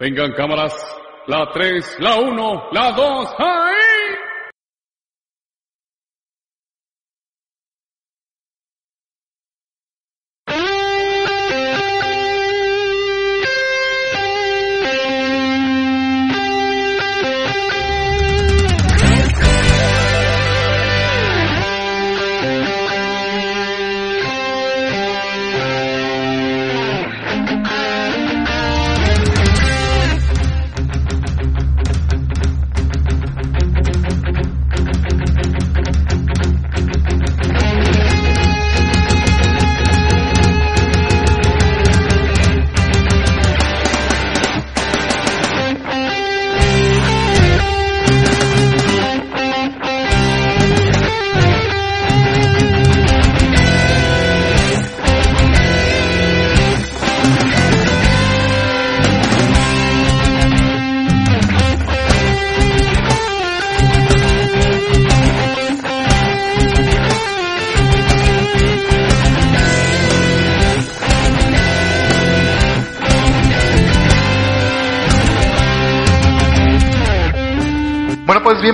Vengan cámaras. La 3, la 1, la 2, ¡ahí!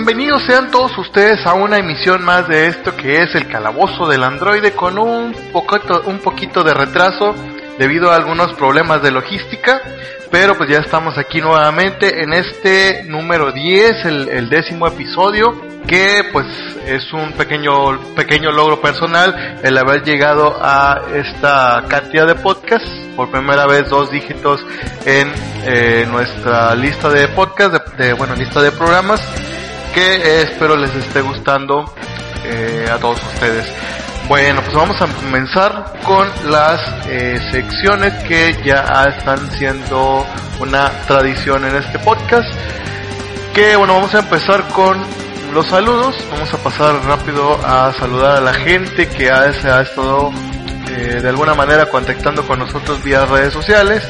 Bienvenidos sean todos ustedes a una emisión más de esto que es el calabozo del androide con un poquito, un poquito de retraso debido a algunos problemas de logística, pero pues ya estamos aquí nuevamente en este número 10, el, el décimo episodio, que pues es un pequeño, pequeño logro personal el haber llegado a esta cantidad de podcasts, por primera vez dos dígitos en eh, nuestra lista de podcasts, de, de, bueno, lista de programas, que espero les esté gustando eh, a todos ustedes. Bueno, pues vamos a comenzar con las eh, secciones que ya están siendo una tradición en este podcast. Que bueno, vamos a empezar con los saludos. Vamos a pasar rápido a saludar a la gente que ha, se ha estado eh, de alguna manera contactando con nosotros vía redes sociales.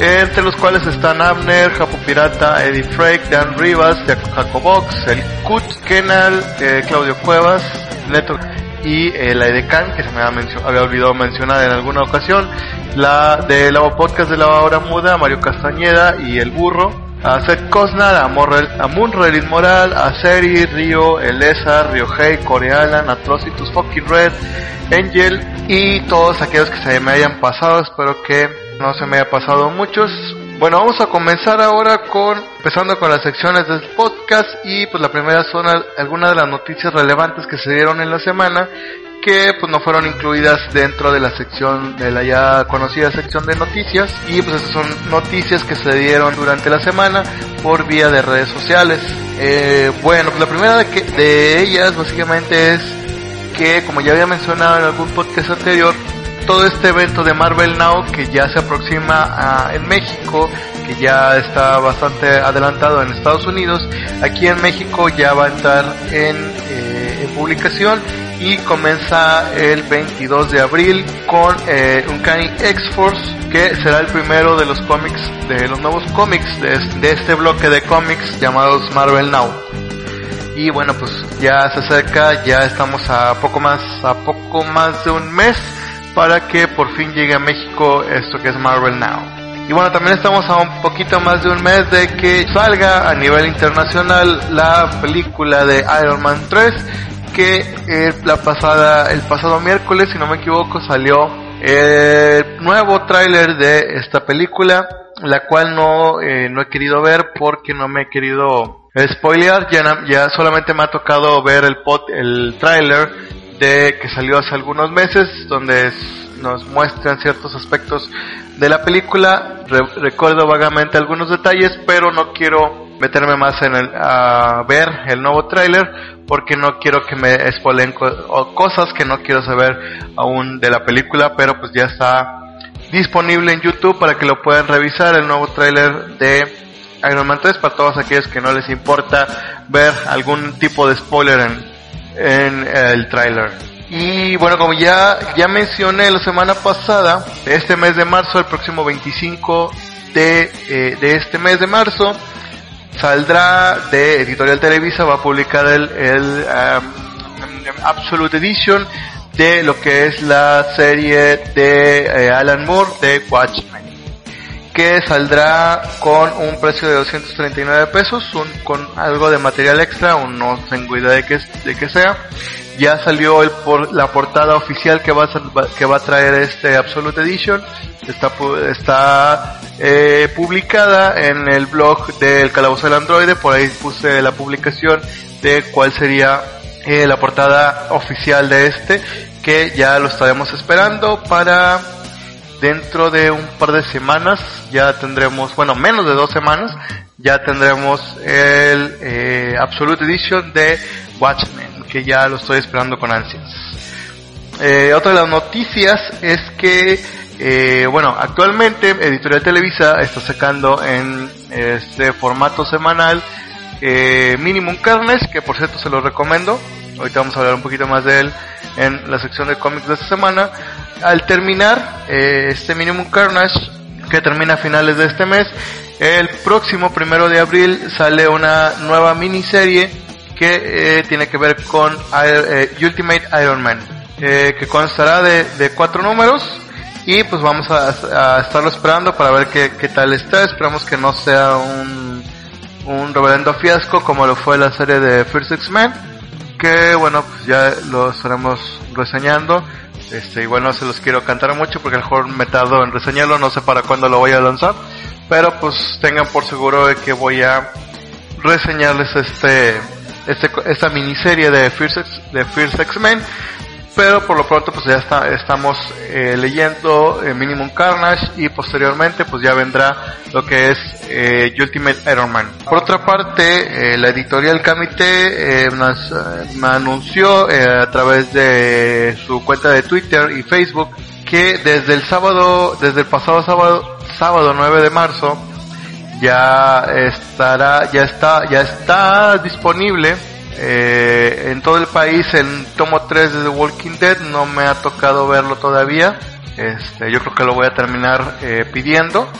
Entre los cuales están Abner, Japo Pirata, Eddie Frake, Dan Rivas, Jacobox, el Kut, Kenal, eh, Claudio Cuevas, Neto y eh, la Edecan, que se me había, olvidado mencionar en alguna ocasión, la de la podcast de la hora muda, Mario Castañeda y el burro, a Seth Cosnar, a, Morrel, a Moral, a Seri, Río, Elesa, Ryohei, Corealan, Atrocitus, Fucking Red, Angel y todos aquellos que se me hayan pasado, espero que no se me haya pasado muchos. Bueno, vamos a comenzar ahora con, empezando con las secciones del podcast y pues la primera son algunas de las noticias relevantes que se dieron en la semana que pues no fueron incluidas dentro de la sección de la ya conocida sección de noticias y pues esas son noticias que se dieron durante la semana por vía de redes sociales. Eh, bueno, pues la primera de, que, de ellas básicamente es que como ya había mencionado en algún podcast anterior, todo este evento de Marvel Now que ya se aproxima en México, que ya está bastante adelantado en Estados Unidos, aquí en México ya va a estar en, eh, en publicación y comienza el 22 de abril con eh, Uncanny X-Force que será el primero de los cómics, de los nuevos cómics de, de este bloque de cómics llamados Marvel Now. Y bueno pues ya se acerca ya estamos a poco más a poco más de un mes para que por fin llegue a México esto que es Marvel Now. Y bueno también estamos a un poquito más de un mes de que salga a nivel internacional la película de Iron Man 3 que eh, la pasada el pasado miércoles si no me equivoco salió el nuevo tráiler de esta película la cual no eh, no he querido ver porque no me he querido spoilear ya, ya solamente me ha tocado ver el pot, el tráiler de que salió hace algunos meses donde nos muestran ciertos aspectos de la película. Re recuerdo vagamente algunos detalles pero no quiero meterme más en el a ver el nuevo tráiler porque no quiero que me spoilen cosas que no quiero saber aún de la película pero pues ya está disponible en YouTube para que lo puedan revisar el nuevo tráiler de Iron Man 3 para todos aquellos que no les importa ver algún tipo de spoiler en, en el tráiler. Y bueno, como ya, ya mencioné la semana pasada, este mes de marzo, el próximo 25 de, eh, de este mes de marzo, saldrá de Editorial Televisa, va a publicar el, el um, Absolute Edition de lo que es la serie de eh, Alan Moore de Watchmen que saldrá con un precio de 239 pesos, un, con algo de material extra, un, no tengo idea de qué, de qué sea. Ya salió el por, la portada oficial que va a, que va a traer este Absolute Edition. Está, está eh, publicada en el blog del Calabozo del Androide. Por ahí puse la publicación de cuál sería eh, la portada oficial de este. Que ya lo estaremos esperando para dentro de un par de semanas ya tendremos, bueno, menos de dos semanas, ya tendremos el eh, Absolute Edition de Watchmen, que ya lo estoy esperando con ansias. Eh, otra de las noticias es que, eh, bueno, actualmente Editorial Televisa está sacando en este formato semanal Minimum Carnage, que por cierto se lo recomiendo. Ahorita vamos a hablar un poquito más de él en la sección de cómics de esta semana al terminar eh, este Minimum Carnage, que termina a finales de este mes, el próximo primero de abril sale una nueva miniserie que eh, tiene que ver con eh, Ultimate Iron Man, que constará de, cuatro números y pues vamos a, estarlo esperando para ver qué, qué, tal está. Esperamos que no sea un, un reverendo fiasco como lo fue la serie de First X-Men, que bueno, pues ya lo estaremos reseñando. Este, igual no se los quiero cantar mucho porque el juego me tardo en reseñarlo, no sé para cuándo lo voy a lanzar. Pero pues tengan por seguro de que voy a reseñarles este, este esta miniserie de de First X-Men pero por lo pronto pues ya está, estamos eh, leyendo eh, Minimum Carnage y posteriormente pues ya vendrá lo que es eh, Ultimate Iron Man. Por otra parte, la editorial Kamite nos, anunció a través de su cuenta de Twitter y Facebook que desde el sábado, desde el pasado sábado, sábado 9 de marzo, ya estará, ya está, ya está disponible eh, en todo el país el tomo 3 de The Walking Dead no me ha tocado verlo todavía. Este, yo creo que lo voy a terminar eh, pidiendo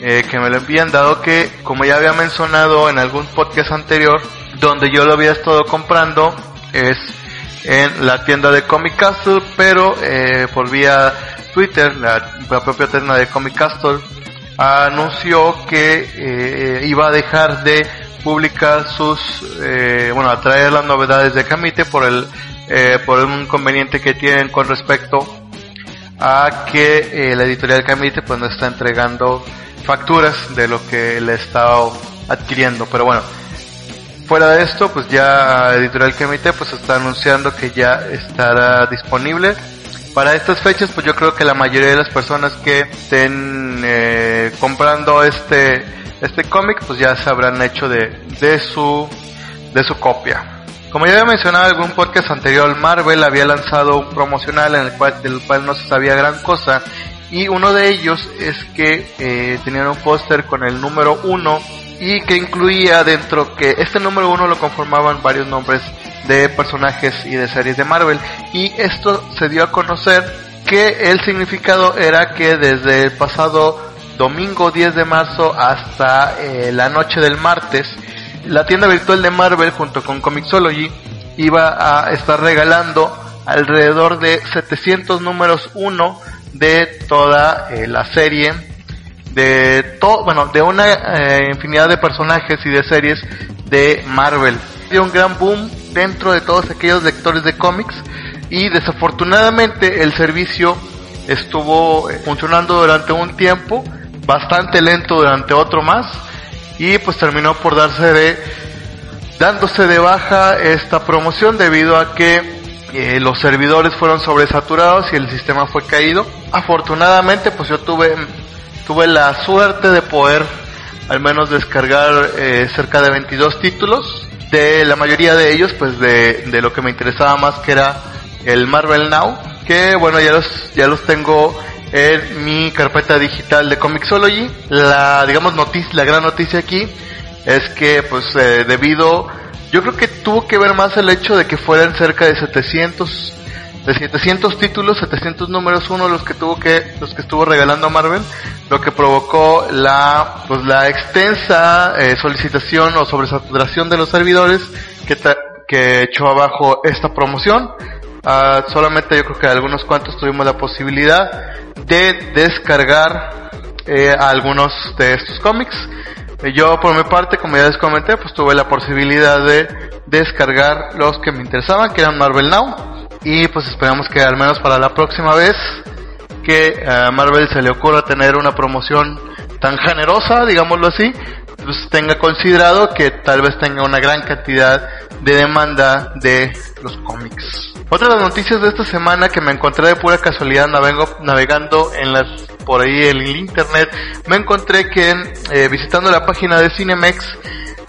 eh, que me lo envíen, dado que, como ya había mencionado en algún podcast anterior, donde yo lo había estado comprando es en la tienda de Comic Castle, pero eh, por vía Twitter, la, propia tienda de Comic Castle anunció que iba a dejar de publicar sus, eh, bueno, a traer las novedades de Camite por el, eh, por un inconveniente que tienen con respecto a que eh, la editorial Camite pues no está entregando facturas de lo que le está adquiriendo, pero bueno, fuera de esto pues ya editorial Camite pues está anunciando que ya estará disponible. Para estas fechas pues yo creo que la mayoría de las personas que estén eh, comprando este este cómic pues ya se habrán hecho de, de su de su copia. Como ya había mencionado en algún podcast anterior, Marvel había lanzado un promocional en el cual, del cual no se sabía gran cosa y uno de ellos es que eh, tenían un póster con el número uno y que incluía dentro que este número uno lo conformaban varios nombres de personajes y de series de Marvel y esto se dio a conocer que el significado era que desde el pasado domingo 10 de marzo hasta eh, la noche del martes, la tienda virtual de Marvel junto con Comixology iba a estar regalando alrededor de 700 números 1 de toda eh, la serie de todo, bueno, de una eh, infinidad de personajes y de series de Marvel. Dio un gran boom dentro de todos aquellos lectores de cómics y desafortunadamente el servicio estuvo funcionando durante un tiempo bastante lento durante otro más y pues terminó por darse de dándose de baja esta promoción debido a que eh, los servidores fueron sobresaturados y el sistema fue caído. Afortunadamente pues yo tuve tuve la suerte de poder al menos descargar eh, cerca de 22 títulos de la mayoría de ellos pues de, de lo que me interesaba más que era el Marvel Now que bueno ya los ya los tengo en mi carpeta digital de Comixology. La, digamos, noticia, la gran noticia aquí es que, pues, eh, debido, yo creo que tuvo que ver más el hecho de que fueran cerca de 700, de 700 títulos, 700 números uno los que tuvo que, los que estuvo regalando Marvel, lo que provocó la, pues, la extensa eh, solicitación o sobresaturación de los servidores que, que echó abajo esta promoción. Uh, solamente yo creo que algunos cuantos tuvimos la posibilidad de descargar eh, algunos de estos cómics. Eh, Yo por mi parte, como ya les comenté, pues tuve la posibilidad de descargar los que me interesaban, que eran Marvel Now. Y pues esperamos que al menos para la próxima vez que a Marvel se le ocurra tener una promoción tan generosa, digámoslo así, pues tenga considerado que tal vez tenga una gran cantidad de demanda de los cómics. Otra de las noticias de esta semana que me encontré de pura casualidad navegando en las por ahí en el internet, me encontré que eh, visitando la página de Cinemex,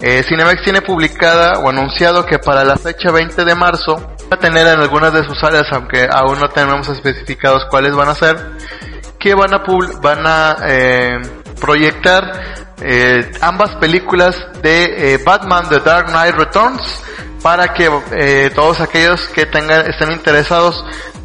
eh, Cinemex tiene publicada o anunciado que para la fecha 20 de marzo va a tener en algunas de sus áreas, aunque aún no tenemos especificados cuáles van a ser, que van a van a eh, proyectar eh, ambas películas de eh, Batman The Dark Knight Returns para que eh, todos aquellos que tengan estén interesados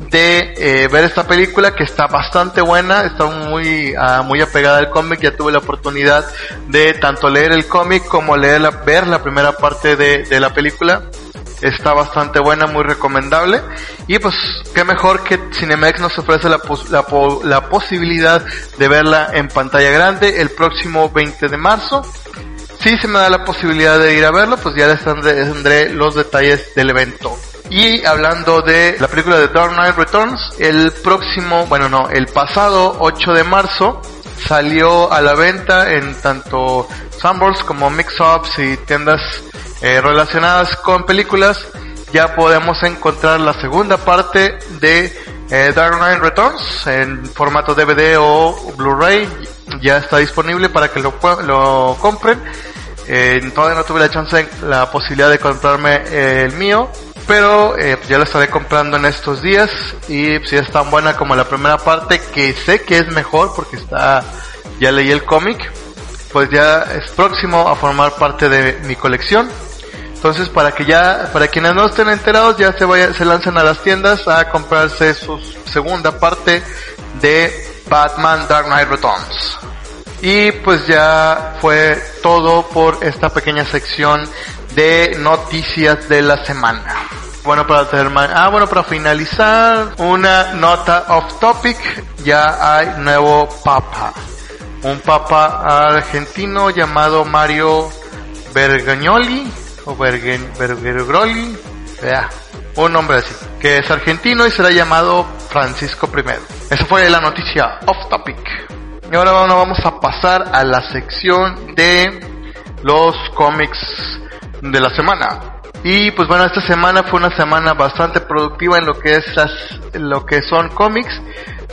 de eh, ver esta película que está bastante buena, está muy ah, muy apegada al cómic, ya tuve la oportunidad de tanto leer el cómic como leer la, ver la primera parte de, de la película está bastante buena, muy recomendable. Y pues, qué mejor que Cinemex nos ofrece la, pos- la, po- la posibilidad de verla en pantalla grande el próximo 20 de marzo. Si se me da la posibilidad de ir a verlo, pues ya les tendré, los detalles del evento. Y hablando de la película de Dark Knight Returns, el próximo, bueno no, el pasado 8 de marzo salió a la venta en tanto Sunburst como Mix-Ups y tiendas eh, relacionadas con películas. Ya podemos encontrar la segunda parte de eh, Dark Knight Returns en formato DVD o Blu-ray. Ya está disponible para que lo, lo compren. Eh, todavía no tuve la chance, la posibilidad de comprarme eh, el mío, pero eh, ya lo estaré comprando en estos días y si es tan buena como la primera parte, que sé que es mejor porque está, ya leí el cómic, pues ya es próximo a formar parte de mi colección. Entonces para que ya, para quienes no estén enterados, ya se vaya, se lancen a las tiendas a comprarse su segunda parte de Batman Dark Knight Returns. Y pues ya fue todo por esta pequeña sección de noticias de la semana. Bueno, para terminar, ah, bueno, para finalizar, una nota off topic, ya hay nuevo papa. Un papa argentino llamado Mario Bergagnoli, o Bergeroli, un nombre así, que es argentino y será llamado Francisco I. Esa fue la noticia off topic. Y ahora bueno, vamos a pasar a la sección de los cómics de la semana. Y pues bueno, esta semana fue una semana bastante productiva en lo que es lo que son cómics.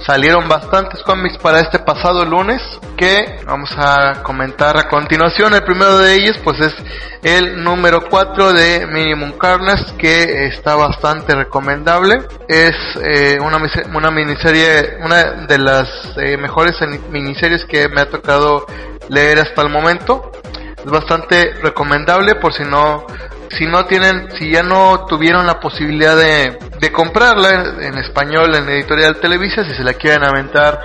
Salieron bastantes cómics para este pasado lunes que vamos a comentar a continuación. El primero de ellos pues es el número 4 de Minimum Carnage que está bastante recomendable. Es eh, una, una miniserie, una de las eh, mejores miniseries que me ha tocado leer hasta el momento. Es bastante recomendable por si no si no tienen, si ya no tuvieron la posibilidad de, de comprarla en, español en editorial Televisa, si se la quieren aventar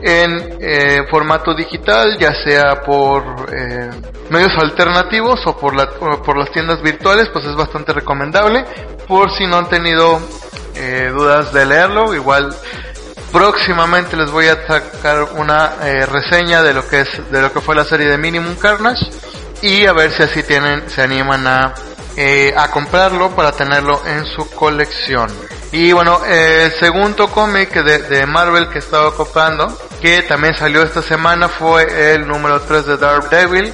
en eh, formato digital, ya sea por eh, medios alternativos o por, la, o por las tiendas virtuales, pues es bastante recomendable. Por si no han tenido eh, dudas de leerlo, igual próximamente les voy a sacar una eh, reseña de lo que es de lo que fue la serie de Minimum Carnage y a ver si así tienen se animan a eh, a comprarlo para tenerlo en su colección. Y bueno eh, el segundo cómic de, Marvel que estaba comprando que también salió esta semana fue el número 3 de Daredevil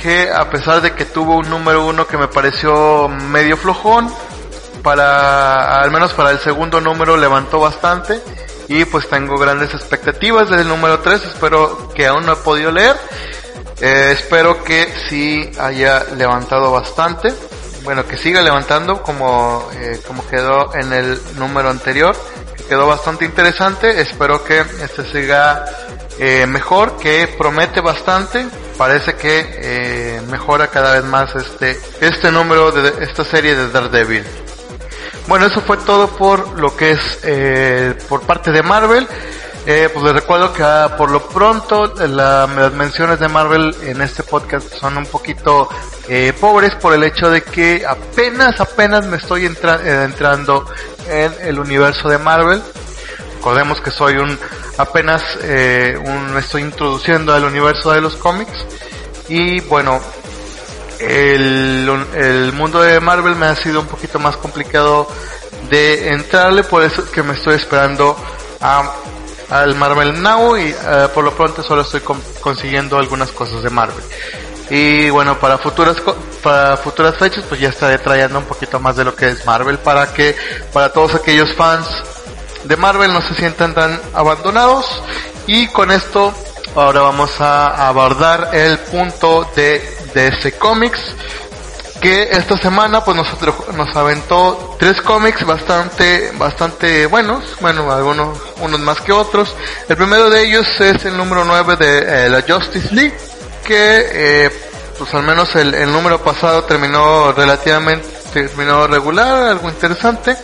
que a pesar de que tuvo un número 1 que me pareció medio flojón para al menos para el segundo número levantó bastante y pues tengo grandes expectativas desde el número 3 espero que aún no he podido leer eh, espero que sí haya levantado bastante bueno que siga levantando como eh, como quedó en el número anterior que quedó bastante interesante. Espero que este siga eh, mejor que promete bastante. Parece que eh, mejora cada vez más este este número de esta serie de Daredevil. Bueno, eso fue todo por lo que es por parte de Marvel. Eh, pues les recuerdo que ah, por lo pronto la- las menciones de Marvel en este podcast son un poquito eh, pobres por el hecho de que apenas, apenas me estoy eh, entrando en el universo de Marvel. Recordemos que soy un apenas eh, un, estoy introduciendo al universo de los cómics y bueno, el, el mundo de Marvel me ha sido un poquito más complicado de entrarle, por eso es que me estoy esperando a, al Marvel Now y eh, por lo pronto solo estoy consiguiendo algunas cosas de Marvel. Y bueno, para futuras para futuras fechas pues ya estaré trayendo un poquito más de lo que es Marvel para que para todos aquellos fans de Marvel no se sientan tan abandonados y con esto ahora vamos a abordar el punto de DC Comics que esta semana pues nosotros nos aventó tres cómics bastante bastante buenos, bueno, algunos unos más que otros. El primero de ellos es el número 9 de eh, la Justice League que eh, pues al menos el, el, número pasado terminó relativamente terminó regular, algo interesante.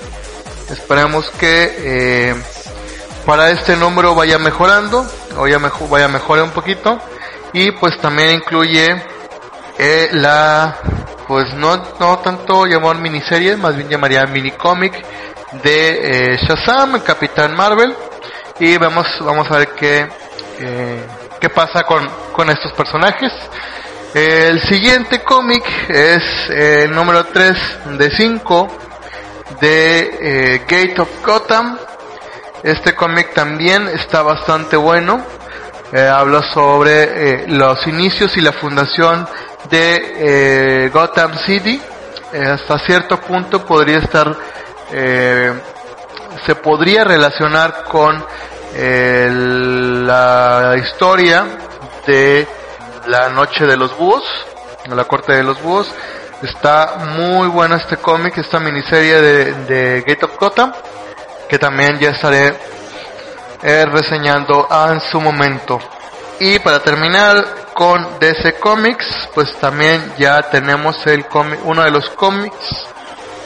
Esperemos que eh, para este número vaya mejorando, o ya vaya mejore un poquito y pues también incluye eh, la pues no no tanto llamar miniserie, más bien llamaría mini cómic de eh, Shazam, Capitán Marvel y vamos vamos a ver qué eh, qué pasa con, con estos personajes. El siguiente cómic es el número 3 de 5 de eh, Gate of Gotham. Este cómic también está bastante bueno. Eh, habla sobre eh, los inicios y la fundación de Gotham City. hasta cierto punto podría estar, se podría relacionar con la historia de la noche de los búhos, la corte de los búhos. Está muy bueno este cómic, esta miniserie de, de Gate of Gotham, que también ya estaré eh, reseñando en su momento. Y para terminar con DC Comics, pues también ya tenemos el cómic, uno de los cómics,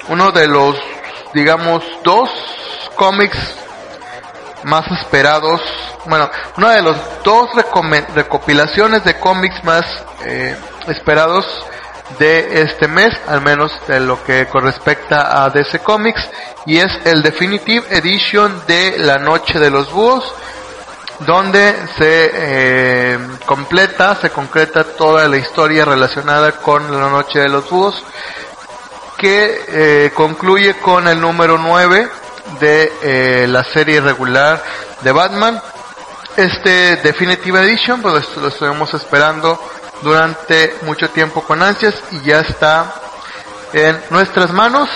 uno de los, digamos, dos cómics más esperados, bueno, una de los dos recopilaciones de cómics más eh, esperados de este mes, al menos de lo que correspecta a DC Comics, y es el Definitive Edition de La Noche de los Búhos, donde se eh, completa, se concreta toda la historia relacionada con La Noche de los Búhos, que eh, concluye con el número 9 de eh, la serie regular de Batman. Este Definitive Edition, pues lo estuvimos esperando durante mucho tiempo con ansias y ya está en nuestras manos.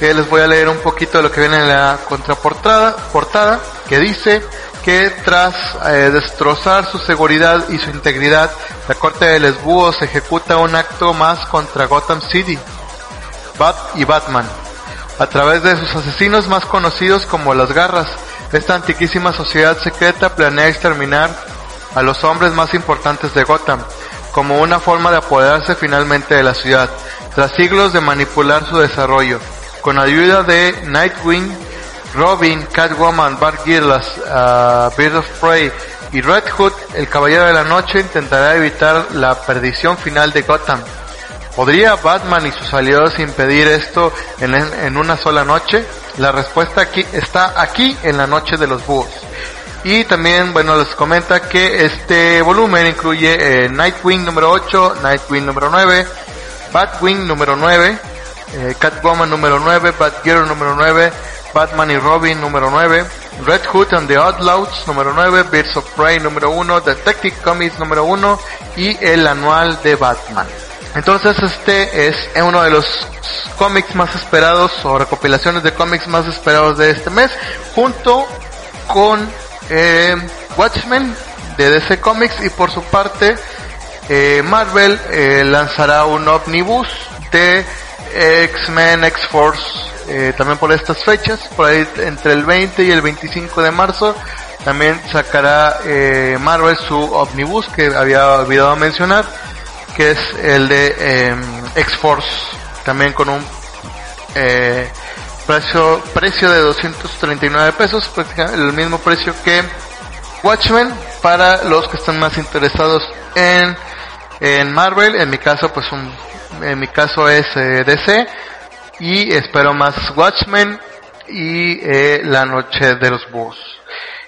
Que les voy a leer un poquito de lo que viene en la contraportada, portada, que dice que tras eh, destrozar su seguridad y su integridad, la Corte de Les Búhos ejecuta un acto más contra Gotham City, Bat y Batman a través de sus asesinos más conocidos como las garras. Esta antiquísima sociedad secreta planea exterminar a los hombres más importantes de Gotham, como una forma de apoderarse finalmente de la ciudad, tras siglos de manipular su desarrollo. Con ayuda de Nightwing, Robin, Catwoman, Bart Girlas, uh, Bird of Prey y Red Hood, el Caballero de la Noche intentará evitar la perdición final de Gotham ¿Podría Batman y sus aliados impedir esto en, una sola noche? La respuesta aquí está aquí en la noche de los búhos. Y también, bueno, les comenta que este volumen incluye eh, Nightwing número 8, Nightwing número 9, Batwing número 9, eh, Catwoman número 9, Batgirl número 9, Batman y Robin número 9, Red Hood and the Outlaws número 9, Birds of Prey número 1, Detective Comics número 1 y el anual de Batman. Entonces este es uno de los cómics más esperados o recopilaciones de cómics más esperados de este mes, junto con eh, Watchmen de DC Comics. Y por su parte eh, Marvel eh, lanzará un omnibus de X-Men X-Force eh, también por estas fechas, por ahí entre el 20 y el 25 de marzo. También sacará eh, Marvel su omnibus que había olvidado mencionar que es el de eh, X-Force, también con un eh, precio, precio de 239 pesos, el mismo precio que Watchmen para los que están más interesados en, en Marvel, en mi caso pues un, en mi caso es DC y espero más Watchmen y eh, La Noche de los Búhos.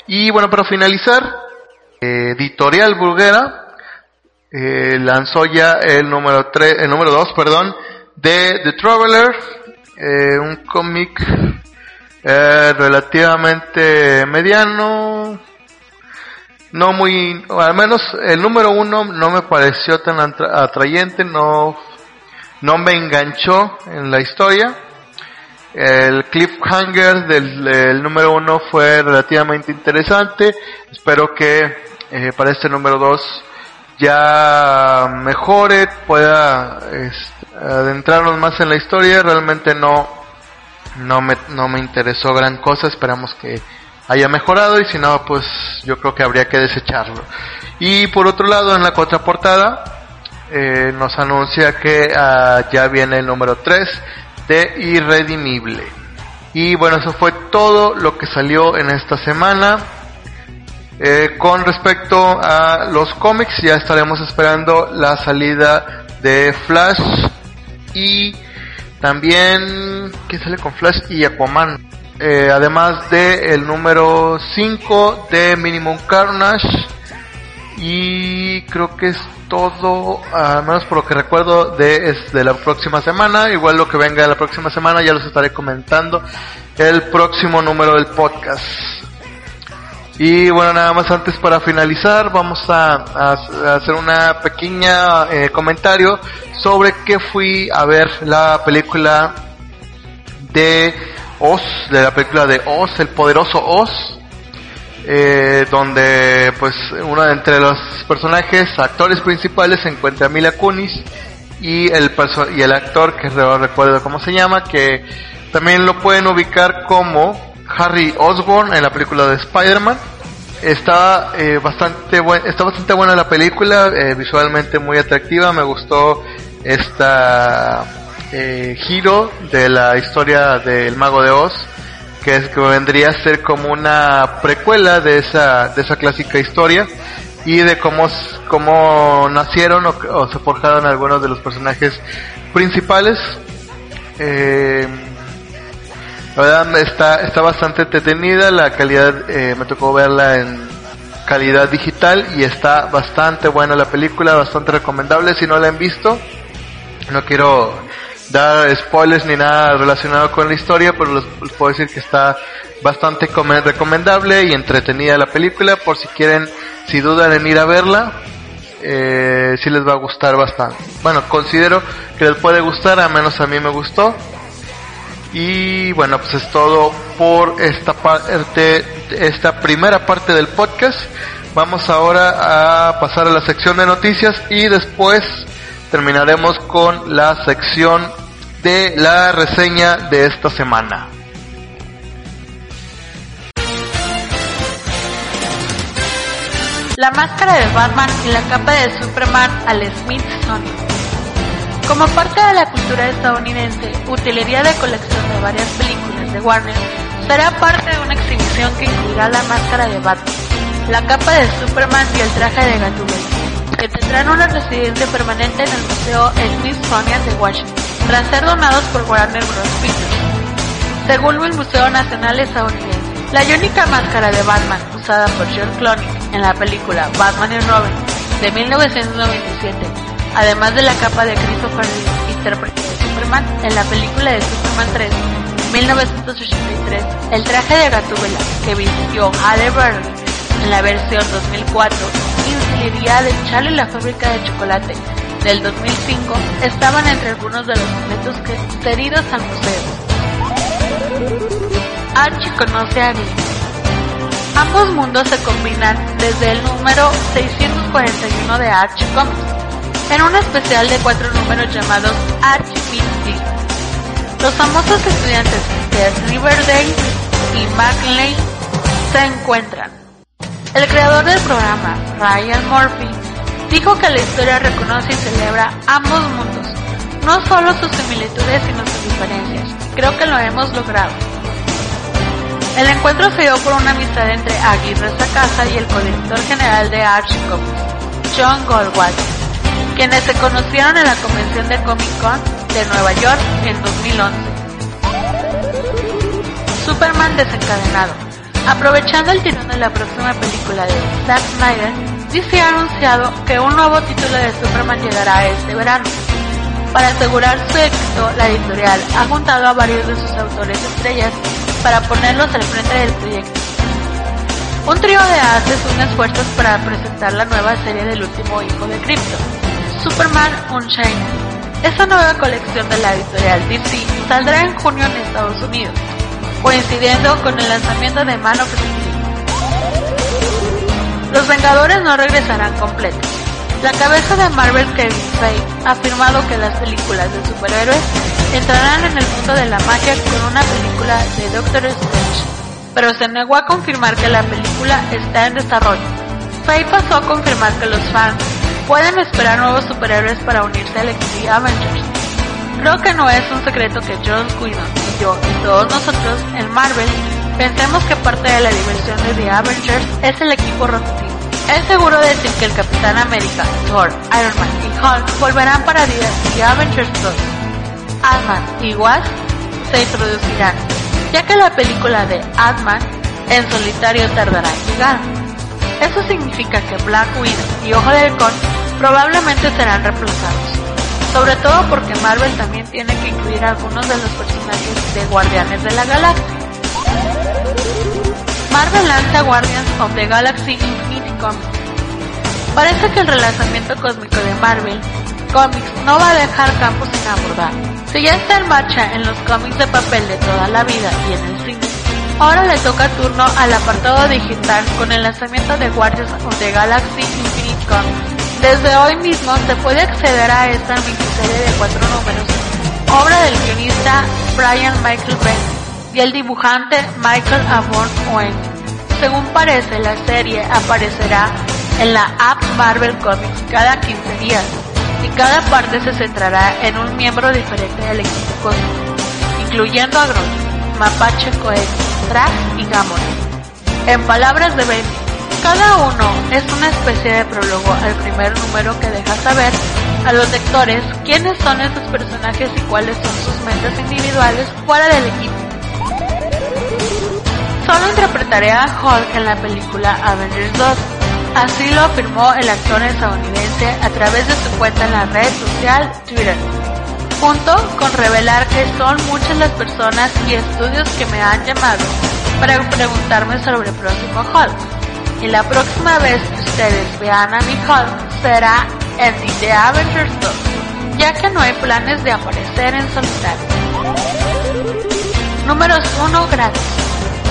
Y bueno, para finalizar, eh, Editorial Burguera eh, lanzó ya el número 3, el número 2, perdón, de The Traveler, eh, un cómic relativamente mediano, no muy, al menos el número 1 no me pareció tan atrayente, no, no me enganchó en la historia. El cliffhanger del, número uno fue relativamente interesante. Espero que eh, para este número dos ya mejore, pueda este, adentrarnos más en la historia. Realmente no, no me, no me interesó gran cosa. Esperamos que haya mejorado y si no, pues yo creo que habría que desecharlo. Y por otro lado, en la contraportada, eh, nos anuncia que ah, ya viene el número 3 de Irredimible. Y bueno, eso fue todo lo que salió en esta semana. Eh, con respecto a los cómics, ya estaremos esperando la salida de Flash y también que sale con Flash y Aquaman. Eh, además de el número 5 de Minimum Carnage y creo que es todo, al menos por lo que recuerdo, de, de la próxima semana. Igual lo que venga la próxima semana ya los estaré comentando el próximo número del podcast. Y bueno, nada más antes para finalizar, vamos a, hacer una pequeña eh, comentario sobre que fui a ver la película de Oz, de la película de Oz, el poderoso Oz eh, donde pues uno de entre los personajes, actores principales, se encuentra Mila Kunis y el, y el actor que no recuerdo cómo se llama, que también lo pueden ubicar como Harry Osborn en la película de Spider-Man. Está eh, bastante está bastante buena la película, eh, visualmente muy atractiva, me gustó esta eh, giro de la historia del mago de Oz que, es, que vendría a ser como una precuela de esa, de esa clásica historia y de cómo, cómo nacieron o, se forjaron algunos de los personajes principales. Eh, la verdad está, está bastante entretenida, la calidad, eh, me tocó verla en calidad digital y está bastante buena la película, bastante recomendable si no la han visto. No quiero dar spoilers ni nada relacionado con la historia, pero les, puedo decir que está bastante recomendable y entretenida la película, por si quieren, si dudan en ir a verla, eh, si les va a gustar bastante. Bueno, considero que les puede gustar, a menos a mí me gustó. Y bueno, pues es todo por esta parte, esta primera parte del podcast. Vamos ahora a pasar a la sección de noticias y después terminaremos con la sección de la reseña de esta semana. La máscara de Batman y la capa de Superman al Smithsonian. Como parte de la cultura estadounidense, utilería de colección de varias películas de Warner será parte de una exhibición que incluirá la máscara de Batman, la capa de Superman y el traje de Gatúbela, que tendrán una residencia permanente en el Museo Smithsonian de Washington tras ser donados por Warner Bros. Pictures. Según el Museo Nacional Estadounidense, la única máscara de Batman usada por George Clooney en la película Batman y Robin de 1997, además de la capa de Christopher Lee, intérprete de Superman en la película de Superman 3 1983, el traje de Gatúbela que vistió Halle Berry en la versión 2004 incidiría de Charlie la fábrica de chocolate del 2005 estaban entre algunos de los objetos cedidos al museo. Archie conoce a Glee. Ambos mundos se combinan desde el número 641 de Archie Comics, en un especial de cuatro números llamados Archie Meets Los famosos estudiantes de Riverdale y McLean se encuentran. El creador del programa, Ryan Murphy, Dijo que la historia reconoce y celebra ambos mundos, no solo sus similitudes sino sus diferencias. Creo que lo hemos logrado. El encuentro se dio por una amistad entre Aguirre Sacasa y el codirector general de Archie John Goldwasser, quienes se conocieron en la convención de Comic Con de Nueva York en 2011. Superman desencadenado. Aprovechando el tirón de la próxima película de Zack Snyder, DC ha anunciado que un nuevo título de Superman llegará este verano. Para asegurar su éxito, la editorial ha juntado a varios de sus autores estrellas para ponerlos al frente del proyecto. Un trío de haces un esfuerzo para presentar la nueva serie del último hijo de Krypton, Superman Unchained. Esta nueva colección de la editorial DC saldrá en junio en Estados Unidos, coincidiendo con el lanzamiento de Man of. Los Vengadores no regresarán completos. La cabeza de Marvel Kevin Feige ha afirmado que las películas de superhéroes entrarán en el mundo de la magia con una película de Doctor Strange, pero se negó a confirmar que la película está en desarrollo. Feige pasó a confirmar que los fans pueden esperar nuevos superhéroes para unirse al equipo Avengers. Creo que no es un secreto que John Whedon y yo y todos nosotros en Marvel pensemos que parte de la diversión de The Avengers es el equipo rotativo. Es seguro decir que el Capitán América, Thor, Iron Man y Hulk volverán para The, Avengers 2. Ant-Man y Wasp se introducirán, ya que la película de Ant-Man en solitario tardará en llegar. Eso significa que Black Widow y Ojo de Halcón probablemente serán reemplazados, sobre todo porque Marvel también tiene que incluir algunos de los personajes de Guardianes de la Galaxia. Marvel lanza Guardians of the Galaxy Infinity Comics. Parece que el relanzamiento cósmico de Marvel Comics no va a dejar campos sin abordar. Si ya está en marcha en los cómics de papel de toda la vida y en el cine, ahora le toca turno al apartado digital con el lanzamiento de Guardians of the Galaxy Infinite Comics. Desde hoy mismo se puede acceder a esta miniserie de cuatro números, obra del guionista Brian Michael Bendis y el dibujante Michael Avon Owen. Según parece, la serie aparecerá en la app Marvel Comics cada 15 días y cada parte se centrará en un miembro diferente del equipo cósmico, incluyendo a Groot, Mapache Cohen, Drax y Gamora. En palabras de Ben, cada uno es una especie de prólogo al primer número que deja saber a los lectores quiénes son esos personajes y cuáles son sus mentes individuales fuera del equipo. Solo interpretaré a Hulk en la película Avengers 2. Así lo afirmó el actor estadounidense a través de su cuenta en la red social Twitter. Junto con revelar que son muchas las personas y estudios que me han llamado para preguntarme sobre el próximo Hulk. Y la próxima vez que ustedes vean a mi Hulk será en The Avengers 2, ya que no hay planes de aparecer en solitario. Números 1 gratis.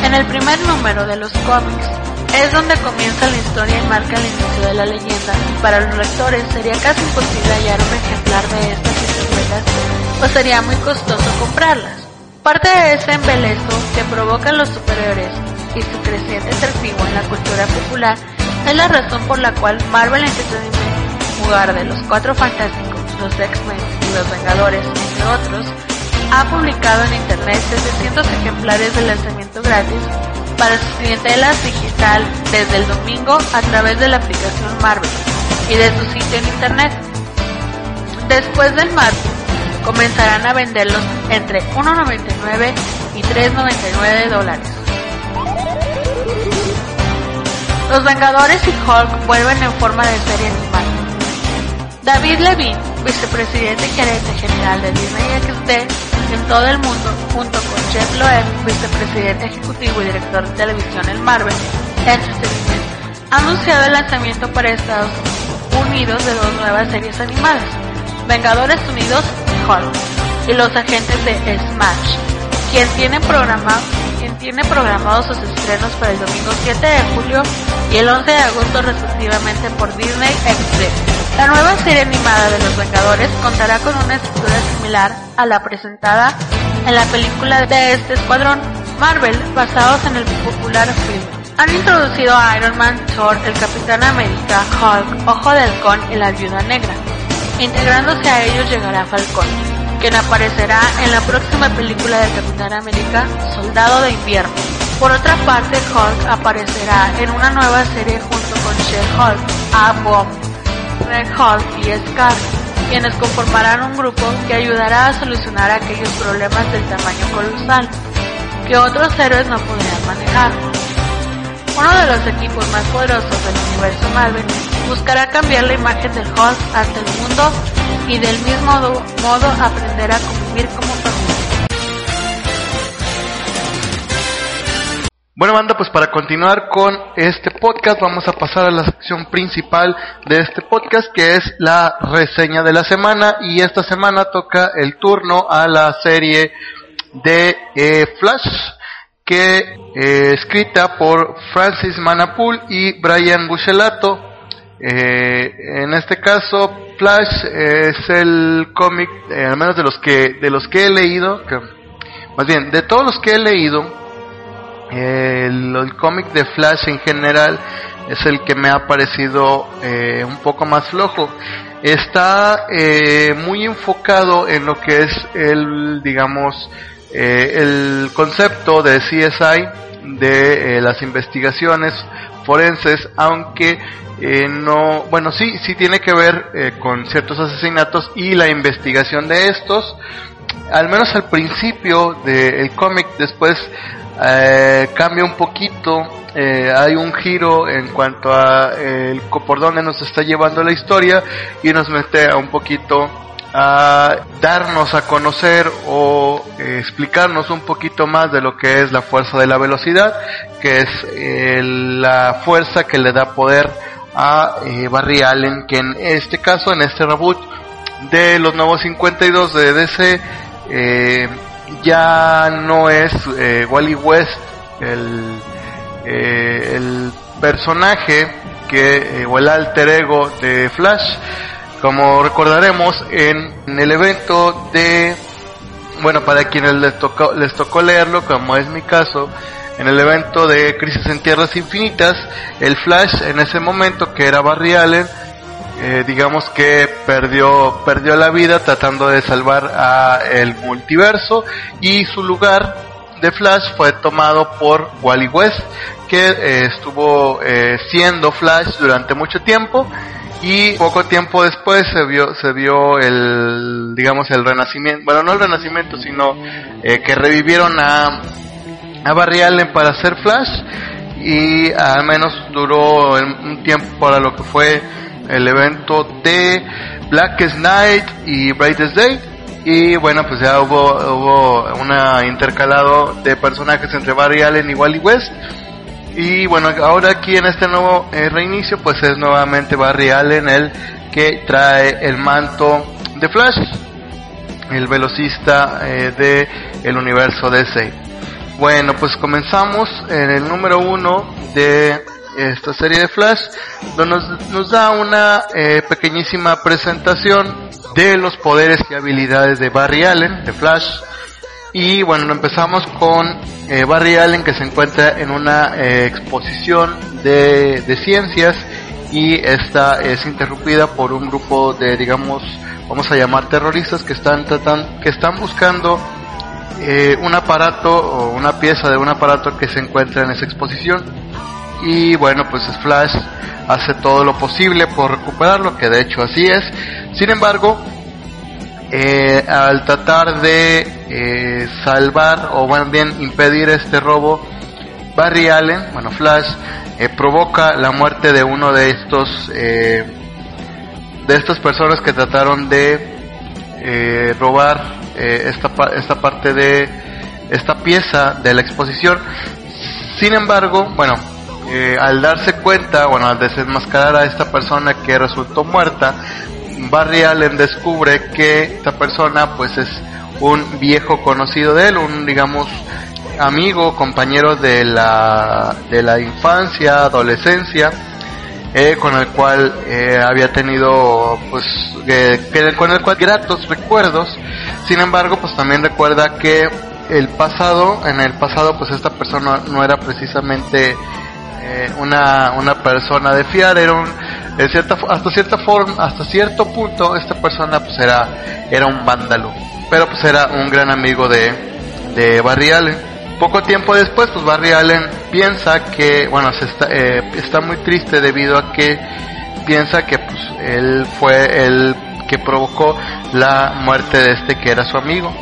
En el primer número de los cómics es donde comienza la historia y marca el inicio de la leyenda, para los lectores sería casi imposible hallar un ejemplar de estas historietas o sería muy costoso comprarlas. Parte de ese embelezo que provocan los superhéroes y su creciente atractivo en la cultura popular es la razón por la cual Marvel Entertainment, en lugar de los Cuatro Fantásticos, los X-Men y los Vengadores, entre otros, ha publicado en internet 700 ejemplares de lanzamiento gratis para sus clientelas digital desde el domingo a través de la aplicación Marvel y de su sitio en internet. Después del martes, comenzarán a venderlos entre 1.99 y 3.99 dólares. Los Vengadores y Hulk vuelven en forma de serie animada. David Levine, vicepresidente y gerente general de Disney XD en todo el mundo, junto con Jeff Loeb, vicepresidente ejecutivo y director de televisión en Marvel Entertainment, ha anunciado el lanzamiento para Estados Unidos de dos nuevas series animadas, Vengadores Unidos y Hulk, y los agentes de Smash, quien tiene quien tiene programados sus estrenos para el domingo 7 de julio y el 11 de agosto respectivamente por Disney XD. La nueva serie animada de los Vengadores contará con una estructura similar a la presentada en la película de este escuadrón Marvel basados en el popular film. Han introducido a Iron Man, Thor, el Capitán América, Hulk, Ojo de Halcón y la Viuda Negra. Integrándose a ellos llegará Falcón, quien aparecerá en la próxima película del Capitán América, Soldado de Invierno. Por otra parte, Hulk aparecerá en una nueva serie junto con She-Hulk, A-Bomb, Red Hulk y Scar, quienes conformarán un grupo que ayudará a solucionar aquellos problemas del tamaño colosal que otros héroes no podrían manejar. uno de los equipos más poderosos del universo Marvel, buscará cambiar la imagen del Hulk ante el mundo y del mismo modo aprender a convivir como familia. Bueno, banda, pues para continuar con este podcast vamos a pasar a la sección principal de este podcast que es la reseña de la semana y esta semana toca el turno a la serie de eh, Flash que eh, escrita por Francis Manapul y Brian Buchelato. Eh, en este caso, Flash es el cómic, eh, al menos de los que de los que he leído, más bien de todos los que he leído, el, el cómic de Flash en general es el que me ha parecido eh, un poco más flojo. Está eh, muy enfocado en lo que es el, digamos, eh, el concepto de CSI, de las investigaciones forenses, aunque no, bueno, sí, sí tiene que ver con ciertos asesinatos y la investigación de estos, al menos al principio del cómic, después eh, cambia un poquito, eh, hay un giro en cuanto a el, por dónde nos está llevando la historia y nos mete a un poquito a darnos a conocer o eh, explicarnos un poquito más de lo que es la fuerza de la velocidad, que es la fuerza que le da poder a Barry Allen, que en este caso, en este reboot de los nuevos 52 de DC, ya no es eh, Wally West el, eh, el personaje que eh, o el alter ego de Flash. Como recordaremos en, el evento de bueno para quienes les tocó les tocó leerlo como es mi caso en el evento de Crisis en Tierras Infinitas el Flash en ese momento que era Barry Allen eh, digamos que perdió perdió la vida tratando de salvar a el multiverso y su lugar de Flash fue tomado por Wally West que eh, estuvo eh, siendo Flash durante mucho tiempo y poco tiempo después se vio se vio el digamos el renacimiento bueno no el renacimiento sino que revivieron a a Barry Allen para hacer Flash y al menos duró un tiempo para lo que fue el evento de Blackest Night y Brightest Day. Y bueno, pues ya hubo, hubo una intercalado de personajes entre Barry Allen y Wally West. Y bueno, ahora aquí en este nuevo eh, reinicio, pues es nuevamente Barry Allen el que trae el manto de Flash, el velocista eh, de el universo DC. Bueno, pues comenzamos en el número uno de esta serie de Flash, donde nos, da una eh, pequeñísima presentación de los poderes y habilidades de Barry Allen, de Flash. Y bueno, empezamos con eh, Barry Allen que se encuentra en una eh, exposición de, de, ciencias y esta es interrumpida por un grupo de, digamos, vamos a llamar terroristas que están tratando, que están buscando un aparato o una pieza de un aparato que se encuentra en esa exposición y bueno pues Flash hace todo lo posible por recuperarlo que de hecho así es. Sin embargo eh, al tratar de eh, salvar o más bien impedir este robo Barry Allen bueno Flash eh, provoca la muerte de uno de estos de estas personas que trataron de robar esta, esta parte de esta pieza de la exposición. Sin embargo bueno eh, al darse cuenta, bueno, al desenmascarar a esta persona que resultó muerta, Barry Allen descubre que esta persona pues es un viejo conocido de él, un digamos amigo, compañero de la, de la infancia, adolescencia, eh, con el cual eh, había tenido pues con el cual gratos recuerdos. Sin embargo pues también recuerda que el pasado en el pasado pues esta persona no era precisamente eh, una, una persona de fiar, era un, cierta, hasta cierta forma, hasta cierto punto, esta persona pues era, era un vándalo, pero pues era un gran amigo de, de Barry Allen. Poco tiempo después, pues Barry Allen piensa que, bueno, se está, eh, está muy triste debido a que piensa que pues él fue el que provocó la muerte de este que era su amigo.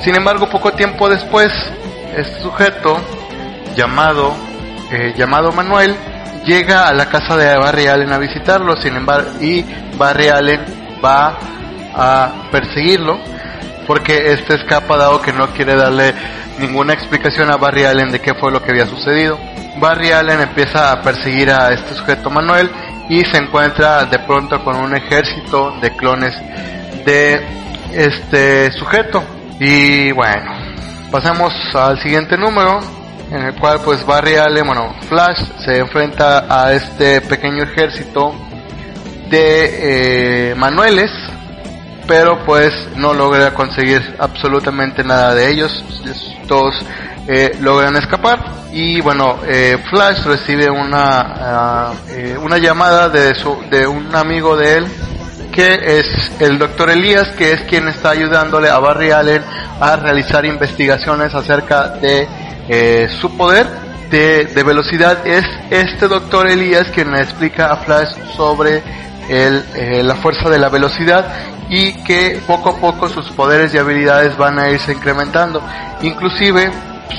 Sin embargo, poco tiempo después, este sujeto llamado eh, llamado Manuel llega a la casa de Barry Allen a visitarlo, sin embargo, y Barry Allen va a perseguirlo porque este escapa dado que no quiere darle ninguna explicación a Barry Allen de qué fue lo que había sucedido. Barry Allen empieza a perseguir a este sujeto Manuel y se encuentra de pronto con un ejército de clones de este sujeto. Y bueno, pasamos al siguiente número en el cual pues Barry Allen, bueno, Flash se enfrenta a este pequeño ejército de eh, Manueles, pero pues no logra conseguir absolutamente nada de ellos, todos eh, logran escapar y bueno, eh, Flash recibe una, ah, una llamada de, su, de un amigo de él que es el doctor Elías, que es quien está ayudándole a Barry Allen a realizar investigaciones acerca de eh, su poder de, velocidad es este doctor Elías quien le explica a Flash sobre el, eh, la fuerza de la velocidad y que poco a poco sus poderes y habilidades van a irse incrementando. Inclusive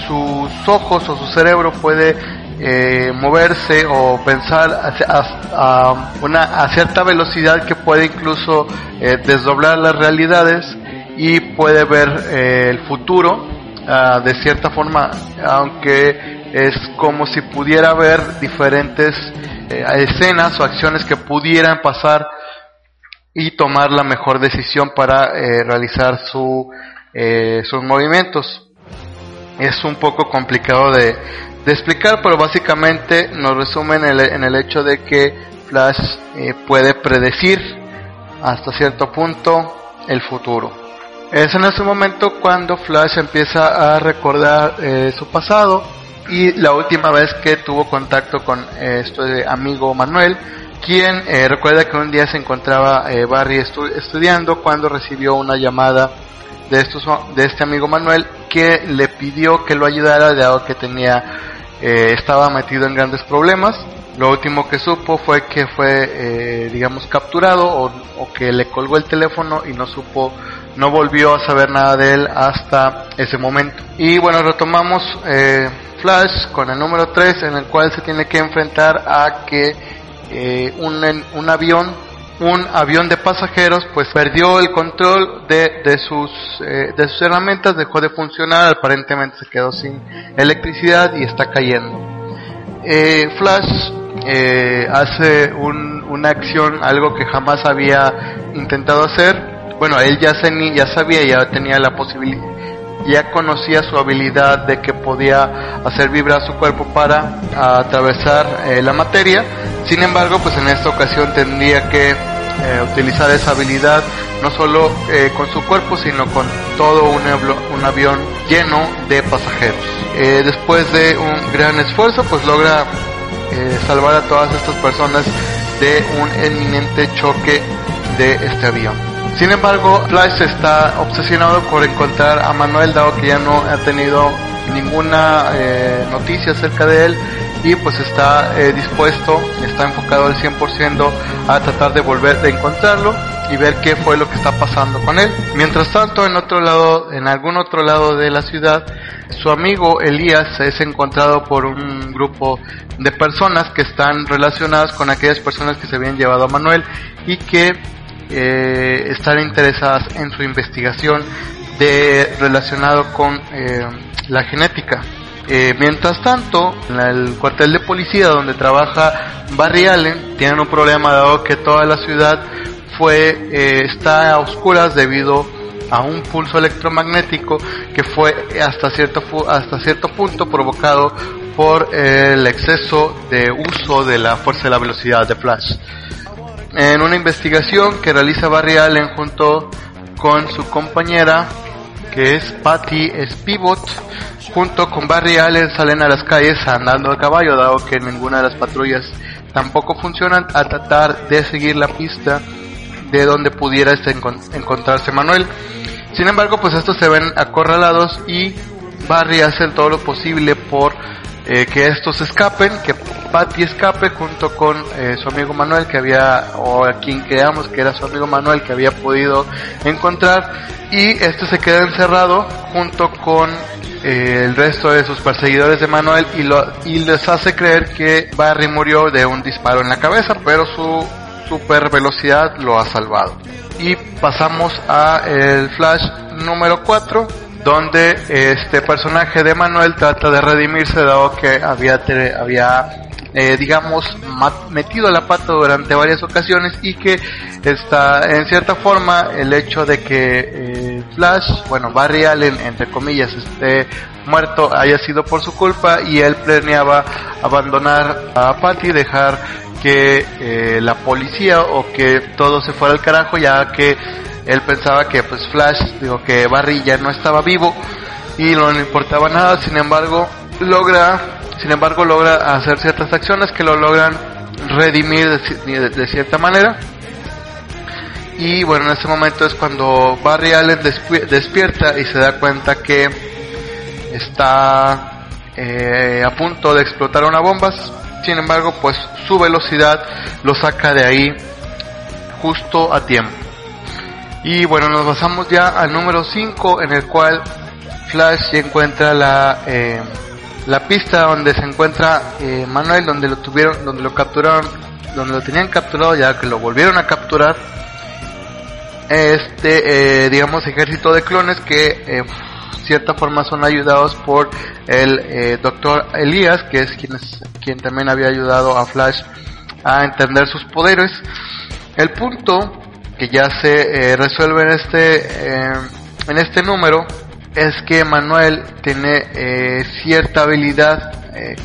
sus ojos o su cerebro puede eh, moverse o pensar a, una, a cierta velocidad que puede incluso desdoblar las realidades y puede ver el futuro Ah, de cierta forma, aunque es como si pudiera ver diferentes eh, escenas o acciones que pudieran pasar y tomar la mejor decisión para eh, realizar su, eh, sus movimientos. Es un poco complicado de, de explicar, pero básicamente nos resume en el, en el hecho de que Flash puede predecir hasta cierto punto el futuro. Es en ese momento cuando Flash empieza a recordar eh, su pasado y la última vez que tuvo contacto con este amigo Manuel, quien eh, recuerda que un día se encontraba Barry estudiando cuando recibió una llamada de, estos, de este amigo Manuel que le pidió que lo ayudara dado que tenía estaba metido en grandes problemas. Lo último que supo fue que fue, digamos, capturado o, o que le colgó el teléfono y no supo no volvió a saber nada de él hasta ese momento. Y bueno, retomamos eh, Flash con el número 3 en el cual se tiene que enfrentar a que eh, un, un avión un avión de pasajeros pues perdió el control de, de sus eh, de sus herramientas dejó de funcionar aparentemente se quedó sin electricidad y está cayendo Flash hace un, una acción algo que jamás había intentado hacer bueno, él ya, ya sabía, ya tenía la posibilidad, ya conocía su habilidad de que podía hacer vibrar su cuerpo para atravesar eh, la materia. Sin embargo, pues en esta ocasión tendría que eh, utilizar esa habilidad no solo eh, con su cuerpo, sino con todo un, un avión lleno de pasajeros. después de un gran esfuerzo, pues logra salvar a todas estas personas de un eminente choque de este avión. Sin embargo, Flash está obsesionado por encontrar a Manuel, dado que ya no ha tenido ninguna eh, noticia acerca de él y pues está eh, dispuesto, está enfocado al 100% a tratar de volver de encontrarlo y ver qué fue lo que está pasando con él. Mientras tanto, en otro lado, en algún otro lado de la ciudad, su amigo Elías es encontrado por un grupo de personas que están relacionadas con aquellas personas que se habían llevado a Manuel y que eh, estar interesadas en su investigación de relacionado con eh, la genética. Eh, mientras tanto, en el cuartel de policía donde trabaja Barry Allen, tienen un problema dado que toda la ciudad fue eh, está a oscuras debido a un pulso electromagnético que fue hasta cierto hasta cierto punto provocado por el exceso de uso de la fuerza de la velocidad de Flash en una investigación que realiza Barry Allen junto con su compañera que es Patty Spivot. Junto con Barry Allen salen a las calles andando a caballo dado que ninguna de las patrullas tampoco funcionan a tratar de seguir la pista de donde pudiera este encontrarse Manuel. Sin embargo pues estos se ven acorralados y Barry hace todo lo posible por eh, que estos escapen, que Patty escape junto con eh, su amigo Manuel que había, o a quien creamos que era su amigo Manuel que había podido encontrar, y este se queda encerrado junto con eh, el resto de sus perseguidores de Manuel y, lo, y les hace creer que Barry murió de un disparo en la cabeza, pero su super velocidad lo ha salvado. Y pasamos a el flash número 4, donde este personaje de Manuel trata de redimirse dado que había, había eh, digamos, metido la pata durante varias ocasiones y que está, en cierta forma, el hecho de que eh, Flash, bueno, Barry Allen, entre comillas, esté muerto haya sido por su culpa y él planeaba abandonar a Patty, dejar que eh, la policía o que todo se fuera al carajo ya que él pensaba que pues Flash, digo que Barry ya no estaba vivo y no le importaba nada, sin embargo logra sin embargo logra hacer ciertas acciones que lo logran redimir de, cierta manera. Y bueno, en ese momento es cuando Barry Allen despierta y se da cuenta que está eh, a punto de explotar una bomba. Sin embargo, pues su velocidad lo saca de ahí justo a tiempo. Y bueno, nos pasamos ya al número 5 en el cual Flash encuentra la... Eh, la pista donde se encuentra eh, Manuel, donde lo tuvieron, donde lo capturaron, donde lo tenían capturado, ya que lo volvieron a capturar, este, eh, digamos, ejército de clones que eh, cierta forma son ayudados por el eh, doctor Elías, que es quien, es quien también había ayudado a Flash a entender sus poderes. El punto que ya se resuelve en este, en este número es que Manuel tiene eh, cierta habilidad eh,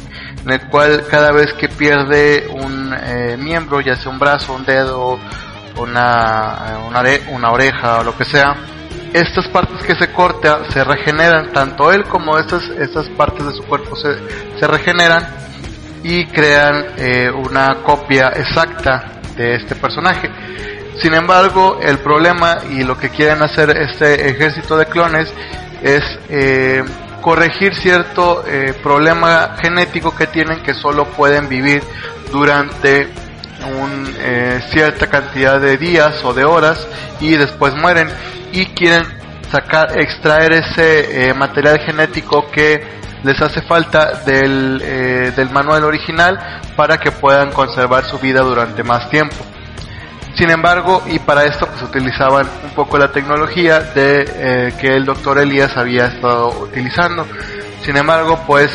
en el cual cada vez que pierde un eh, miembro, ya sea un brazo, un dedo, una, una, oreja o lo que sea, estas partes que se corta se regeneran, tanto él como estas, estas partes de su cuerpo se, se regeneran y crean una copia exacta de este personaje. Sin embargo, el problema y lo que quieren hacer este ejército de clones es eh, corregir cierto eh, problema genético que tienen que solo pueden vivir durante un, eh, cierta cantidad de días o de horas y después mueren y quieren sacar extraer ese material genético que les hace falta del, del manual original para que puedan conservar su vida durante más tiempo. Sin embargo, y para esto pues utilizaban un poco la tecnología de eh, que el doctor Elías había estado utilizando. Sin embargo, pues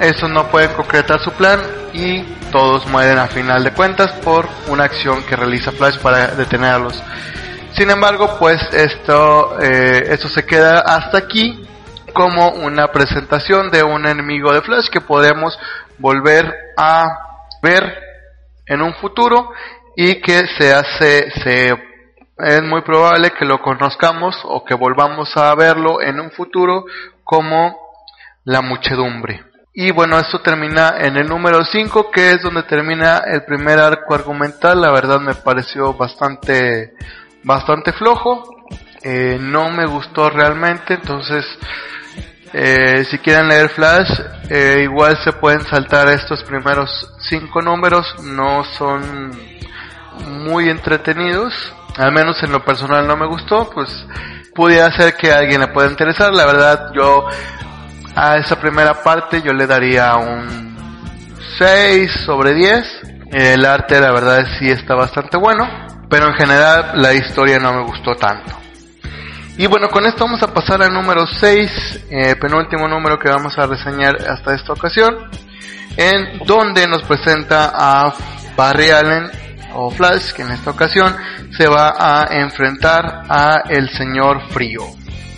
eso no pueden concretar su plan y todos mueren a final de cuentas por una acción que realiza Flash para detenerlos. Sin embargo, pues esto, eh, esto se queda hasta aquí como una presentación de un enemigo de Flash que podemos volver a ver en un futuro y que se hace, se, es muy probable que lo conozcamos o que volvamos a verlo en un futuro como la muchedumbre. Y bueno, esto termina en el número 5, que es donde termina el primer arco argumental. La verdad me pareció bastante, bastante flojo. Eh, no me gustó realmente, entonces eh, si quieren leer Flash, eh, igual se pueden saltar estos primeros cinco números, no son muy entretenidos. Al menos en lo personal no me gustó, pues pudiera ser que alguien le pueda interesar. La verdad, yo a esa primera parte yo le daría un 6 sobre 10. El arte, la verdad, sí está bastante bueno, pero en general la historia no me gustó tanto. Y bueno, con esto vamos a pasar al número 6, eh, penúltimo número que vamos a reseñar hasta esta ocasión, en donde nos presenta a Barry Allen o Flash, que en esta ocasión se va a enfrentar a el señor Frío.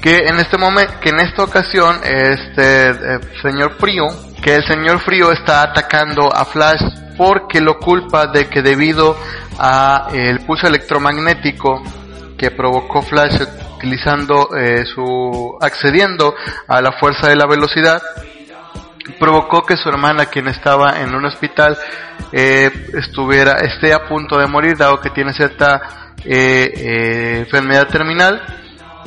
Que en este momento, que en esta ocasión, este eh, señor Frío, que el señor Frío está atacando a Flash porque lo culpa de que debido a el pulso electromagnético que provocó Flash utilizando eh, su accediendo a la fuerza de la velocidad provocó que su hermana, quien estaba en un hospital, eh, estuviera, esté a punto de morir, dado que tiene cierta eh, eh, enfermedad terminal,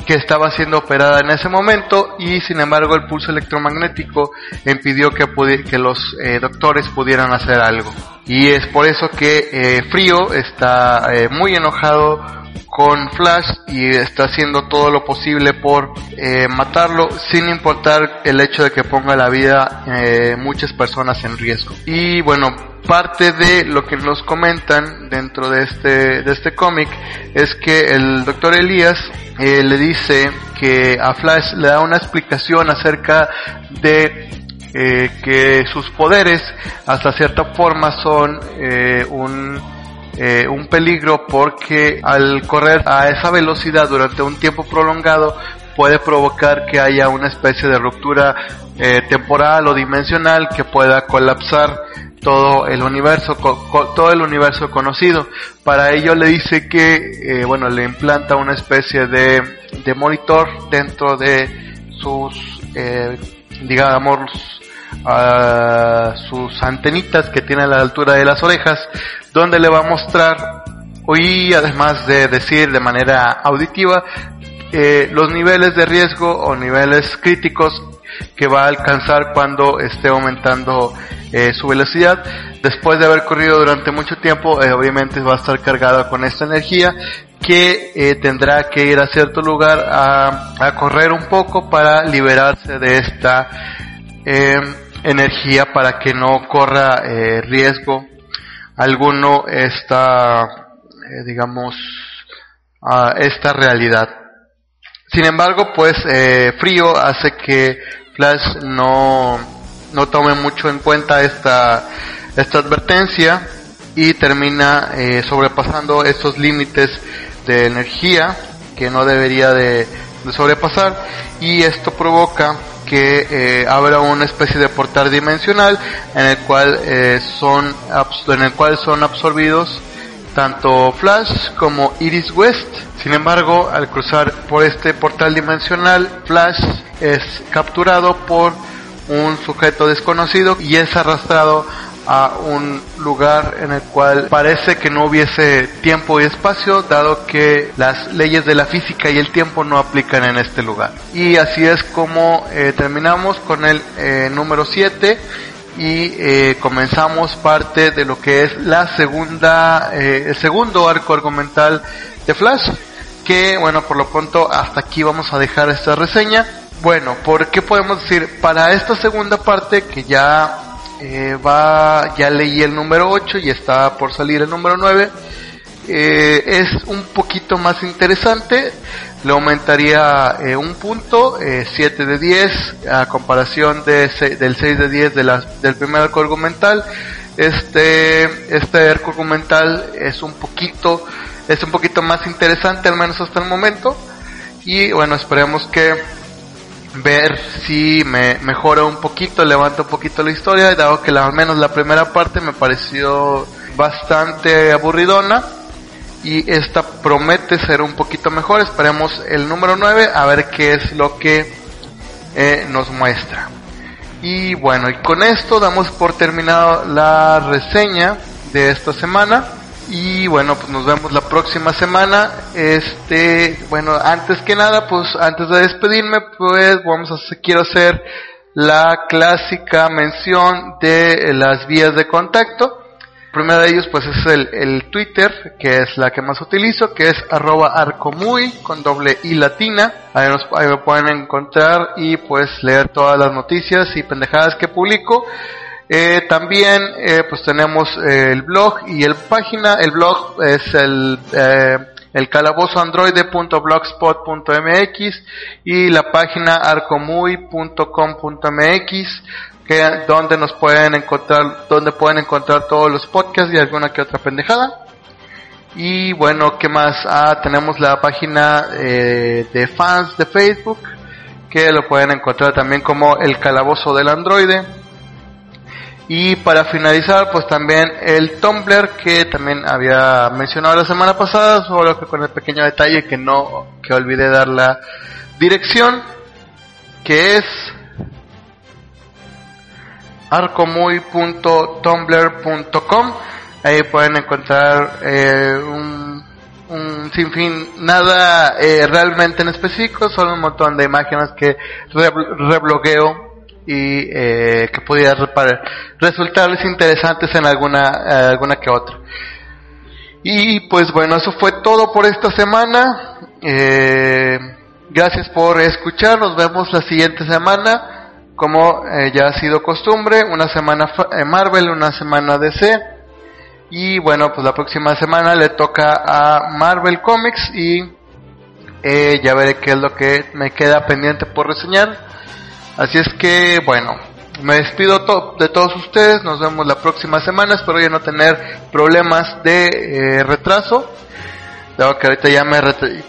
que estaba siendo operada en ese momento y sin embargo el pulso electromagnético impidió que, que los doctores pudieran hacer algo. Y es por eso que Frío está muy enojado con Flash y está haciendo todo lo posible por eh, matarlo sin importar el hecho de que ponga la vida eh, muchas personas en riesgo. Y bueno, parte de lo que nos comentan dentro de este, de este cómic es que el doctor Elías eh, le dice que a Flash le da una explicación acerca de eh, que sus poderes hasta cierta forma son eh, un eh, un peligro porque al correr a esa velocidad durante un tiempo prolongado puede provocar que haya una especie de ruptura eh, temporal o dimensional que pueda colapsar todo el universo todo el universo conocido. Para ello le dice que eh, bueno le implanta una especie de, de monitor dentro de sus eh, digamos a sus antenitas que tiene a la altura de las orejas, donde le va a mostrar y además de decir de manera auditiva eh, los niveles de riesgo o niveles críticos que va a alcanzar cuando esté aumentando eh, su velocidad. Después de haber corrido durante mucho tiempo, eh, obviamente va a estar cargado con esta energía que eh, tendrá que ir a cierto lugar a, a, correr un poco para liberarse de esta energía para que no corra eh, riesgo alguno esta, eh, digamos, uh, esta realidad. Sin embargo, pues eh, frío hace que Flash no, no tome mucho en cuenta esta, esta advertencia y termina eh, sobrepasando estos límites de energía que no debería de, de sobrepasar y esto provoca que eh, habrá una especie de portal dimensional en el cual eh, son en el cual son absorbidos tanto Flash como Iris West. Sin embargo, al cruzar por este portal dimensional, Flash es capturado por un sujeto desconocido y es arrastrado a un lugar en el cual parece que no hubiese tiempo y espacio, dado que las leyes de la física y el tiempo no aplican en este lugar. Y así es como eh, terminamos con el eh, número 7 y eh, comenzamos parte de lo que es la segunda, el segundo arco argumental de Flash, que bueno, por lo pronto hasta aquí vamos a dejar esta reseña. Bueno, ¿por qué podemos decir? Para esta segunda parte que ya eh, va, ya leí el número 8 y está por salir el número 9. Eh, es un poquito más interesante, le aumentaría eh, un punto, 7 de 10, a comparación de del 6 de 10 de la, del primer arco argumental. Este, este arco argumental es un poquito, es un poquito más interesante, al menos hasta el momento. Y bueno, esperemos que ver si me mejora un poquito, levanta un poquito la historia, dado que al menos la primera parte me pareció bastante aburridona y esta promete ser un poquito mejor. Esperemos el número 9 a ver qué es lo que eh, nos muestra. Y bueno, y con esto damos por terminado la reseña de esta semana. Y bueno, pues nos vemos la próxima semana. Este, bueno, antes que nada, pues antes de despedirme, pues vamos a quiero hacer la clásica mención de las vías de contacto. Primero de ellos, pues es el, el Twitter, que es la que más utilizo, que es arroba arcomuy con doble i latina. Ahí, nos, ahí me pueden encontrar y pues leer todas las noticias y pendejadas que publico. Eh, también eh, pues tenemos eh, el blog y el página. El blog es el, el calabozoandroide.blogspot.mx y la página arcomuy.com.mx que donde nos pueden encontrar donde pueden encontrar todos los podcasts y alguna que otra pendejada. Y bueno, ¿qué más? Ah, tenemos la página de fans de Facebook que lo pueden encontrar también como el calabozo del androide y para finalizar, pues también el Tumblr que también había mencionado la semana pasada, solo que con el pequeño detalle que no, que olvidé dar la dirección, que es arcomuy.tumblr.com. Ahí pueden encontrar eh, un, un sinfín, nada eh, realmente en específico, solo un montón de imágenes que reblogueo y eh, que pudiera resultarles interesantes en alguna, eh, alguna que otra. Y pues bueno, eso fue todo por esta semana. Eh, gracias por escuchar. Nos vemos la siguiente semana. Como eh, ya ha sido costumbre, una semana Marvel, una semana DC. Y bueno, pues la próxima semana le toca a Marvel Comics y ya veré qué es lo que me queda pendiente por reseñar. Así es que bueno, me despido de todos ustedes, nos vemos la próxima semana, espero ya no tener problemas de eh, retraso. Dado que ahorita ya me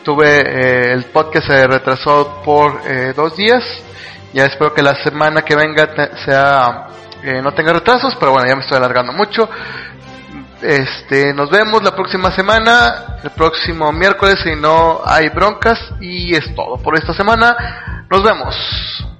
tuve eh, el podcast se retrasó por eh, dos días. Ya espero que la semana que venga sea no tenga retrasos, pero bueno, ya me estoy alargando mucho. Este, nos vemos la próxima semana, el próximo miércoles si no hay broncas y es todo por esta semana. Nos vemos.